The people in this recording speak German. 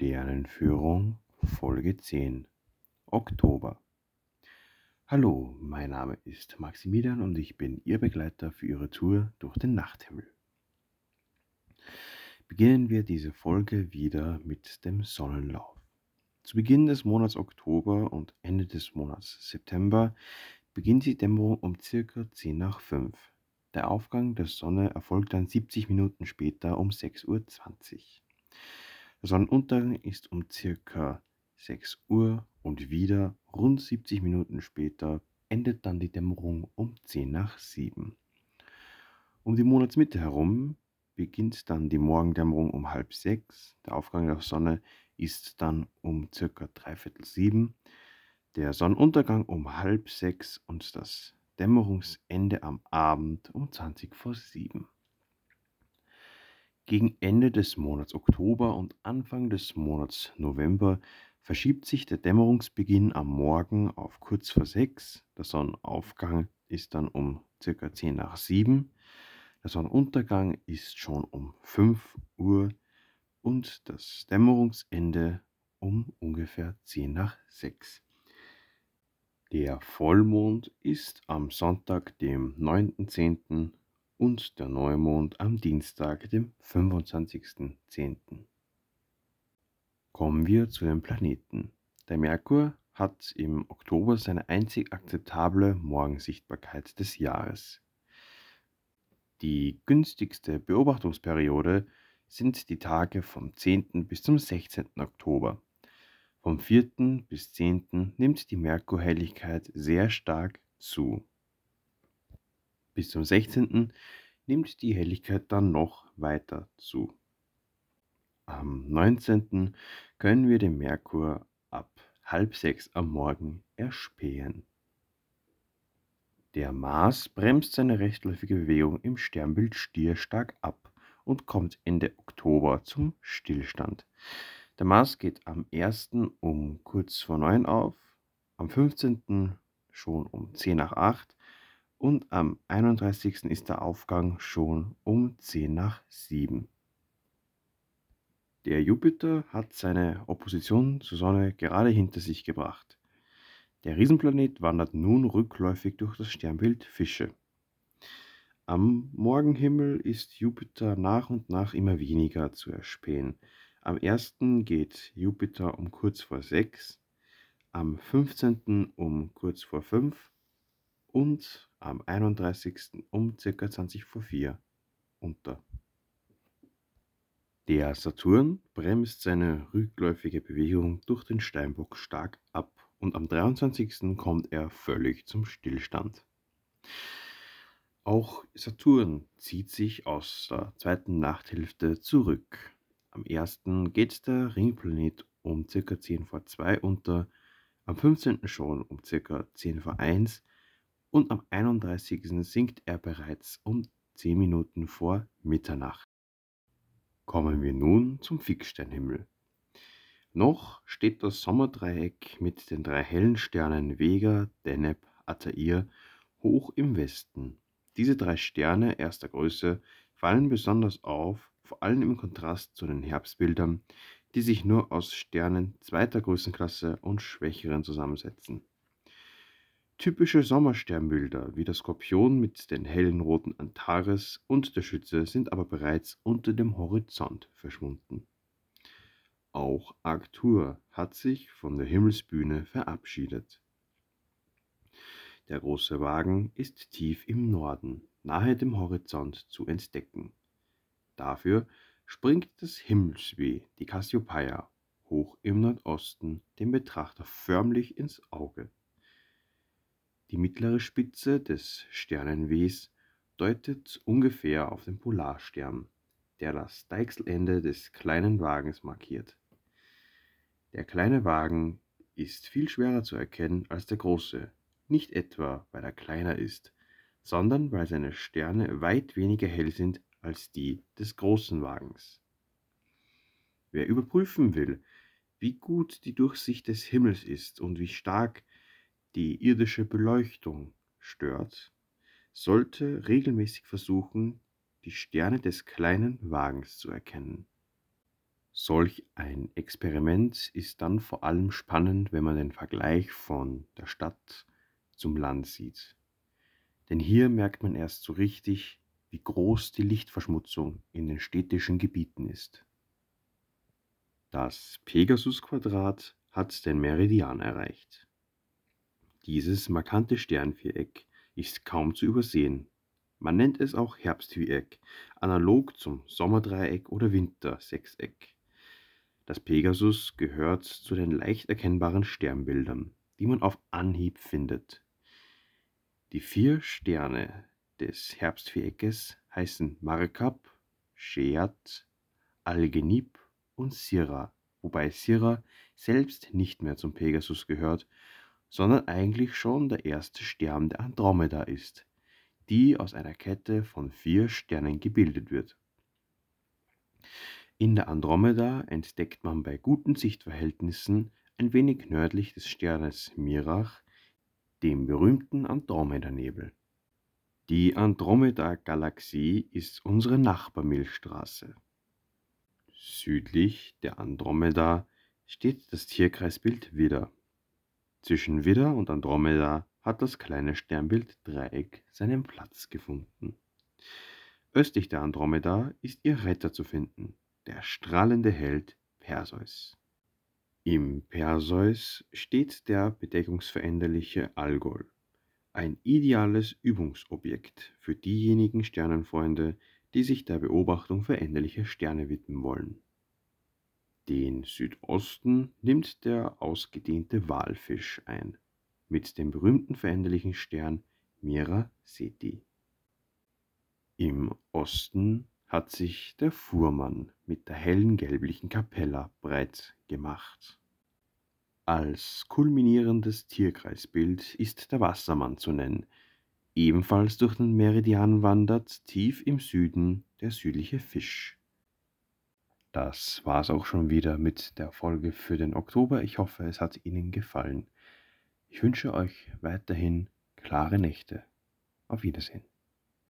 Sternenführung Folge 10 Oktober Hallo, mein Name ist Maximilian und ich bin Ihr Begleiter für Ihre Tour durch den Nachthimmel. Beginnen wir diese Folge wieder mit dem Sonnenlauf. Zu Beginn des Monats Oktober und Ende des Monats September beginnt die Dämmerung um circa 10 nach 5. Der Aufgang der Sonne erfolgt dann 70 Minuten später um 6.20 Uhr. Der Sonnenuntergang ist um circa 6 Uhr und wieder rund 70 Minuten später endet dann die Dämmerung um 10 nach 7. Um die Monatsmitte herum beginnt dann die Morgendämmerung um halb sechs. Der Aufgang der Sonne ist dann um circa dreiviertel sieben. Der Sonnenuntergang um halb sechs und das Dämmerungsende am Abend um 20 vor sieben. Gegen Ende des Monats Oktober und Anfang des Monats November verschiebt sich der Dämmerungsbeginn am Morgen auf kurz vor sechs. Der Sonnenaufgang ist dann um circa 10 nach sieben. Der Sonnenuntergang ist schon um 5 Uhr und das Dämmerungsende um ungefähr 10 nach 6. Der Vollmond ist am Sonntag, dem 9.10 und der Neumond am Dienstag, dem 25.10. Kommen wir zu den Planeten. Der Merkur hat im Oktober seine einzig akzeptable Morgensichtbarkeit des Jahres. Die günstigste Beobachtungsperiode sind die Tage vom 10. bis zum 16. Oktober. Vom 4. bis 10. nimmt die Merkurhelligkeit sehr stark zu. Bis zum 16. nimmt die Helligkeit dann noch weiter zu. Am 19. können wir den Merkur ab halb sechs am Morgen erspähen. Der Mars bremst seine rechtläufige Bewegung im Sternbild Stier stark ab und kommt Ende Oktober zum Stillstand. Der Mars geht am 1. um kurz vor 9 auf, am 15. schon um 10 nach 8 und am 31. ist der Aufgang schon um 10 nach 7. Der Jupiter hat seine Opposition zur Sonne gerade hinter sich gebracht. Der Riesenplanet wandert nun rückläufig durch das Sternbild Fische. Am Morgenhimmel ist Jupiter nach und nach immer weniger zu erspähen. Am 1. geht Jupiter um kurz vor 6, am 15. um kurz vor 5 und am 31. um ca. 20 vor 4 unter. Der Saturn bremst seine rückläufige Bewegung durch den Steinbock stark ab und am 23. kommt er völlig zum Stillstand. Auch Saturn zieht sich aus der zweiten Nachthälfte zurück. Am 1. geht der Ringplanet um ca. 10 vor 2 unter, am 15. schon um ca. 10 vor 1 und am 31. sinkt er bereits um 10 Minuten vor Mitternacht. Kommen wir nun zum Fixsternhimmel. Noch steht das Sommerdreieck mit den drei hellen Sternen Vega, Deneb, Altair hoch im Westen. Diese drei Sterne erster Größe fallen besonders auf, vor allem im Kontrast zu den Herbstbildern, die sich nur aus Sternen zweiter Größenklasse und schwächeren zusammensetzen. Typische Sommersternbilder wie der Skorpion mit den hellen roten Antares und der Schütze sind aber bereits unter dem Horizont verschwunden. Auch Arctur hat sich von der Himmelsbühne verabschiedet. Der große Wagen ist tief im Norden, nahe dem Horizont zu entdecken. Dafür springt das Himmelsweh, die Cassiopeia, hoch im Nordosten dem Betrachter förmlich ins Auge. Die mittlere Spitze des Sternenwehs deutet ungefähr auf den Polarstern, der das Deichselende des kleinen Wagens markiert. Der kleine Wagen ist viel schwerer zu erkennen als der große, nicht etwa weil er kleiner ist, sondern weil seine Sterne weit weniger hell sind als die des großen Wagens. Wer überprüfen will, wie gut die Durchsicht des Himmels ist und wie stark die irdische Beleuchtung stört, sollte regelmäßig versuchen, die Sterne des kleinen Wagens zu erkennen. Solch ein Experiment ist dann vor allem spannend, wenn man den Vergleich von der Stadt zum Land sieht. Denn hier merkt man erst so richtig, wie groß die Lichtverschmutzung in den städtischen Gebieten ist. Das Pegasus-Quadrat hat den Meridian erreicht. Dieses markante Sternviereck ist kaum zu übersehen. Man nennt es auch Herbstviereck, analog zum Sommerdreieck oder Wintersechseck. Das Pegasus gehört zu den leicht erkennbaren Sternbildern, die man auf Anhieb findet. Die vier Sterne des Herbstviereckes heißen Markab, Sheat, Algenib und Sirra, wobei Sirra selbst nicht mehr zum Pegasus gehört, sondern eigentlich schon der erste Stern der Andromeda ist, die aus einer Kette von vier Sternen gebildet wird. In der Andromeda entdeckt man bei guten Sichtverhältnissen ein wenig nördlich des Sternes Mirach den berühmten Andromedanebel. Die Andromeda-Galaxie ist unsere Nachbarmilchstraße. Südlich der Andromeda steht das Tierkreisbild Widder. Zwischen Widder und Andromeda hat das kleine Sternbild Dreieck seinen Platz gefunden. Östlich der Andromeda ist ihr Retter zu finden, der strahlende Held Perseus. Im Perseus steht der bedeckungsveränderliche Algol, ein ideales Übungsobjekt für diejenigen Sternenfreunde, die sich der Beobachtung veränderlicher Sterne widmen wollen. Den Südosten nimmt der ausgedehnte Walfisch ein, mit dem berühmten veränderlichen Stern Mira Ceti. Im Osten hat sich der Fuhrmann mit der hellen gelblichen Kapella breit gemacht. Als kulminierendes Tierkreisbild ist der Wassermann zu nennen, ebenfalls durch den Meridian wandert tief im Süden der südliche Fisch. Das war's auch schon wieder mit der Folge für den Oktober. Ich hoffe, es hat Ihnen gefallen. Ich wünsche euch weiterhin klare Nächte. Auf Wiedersehen.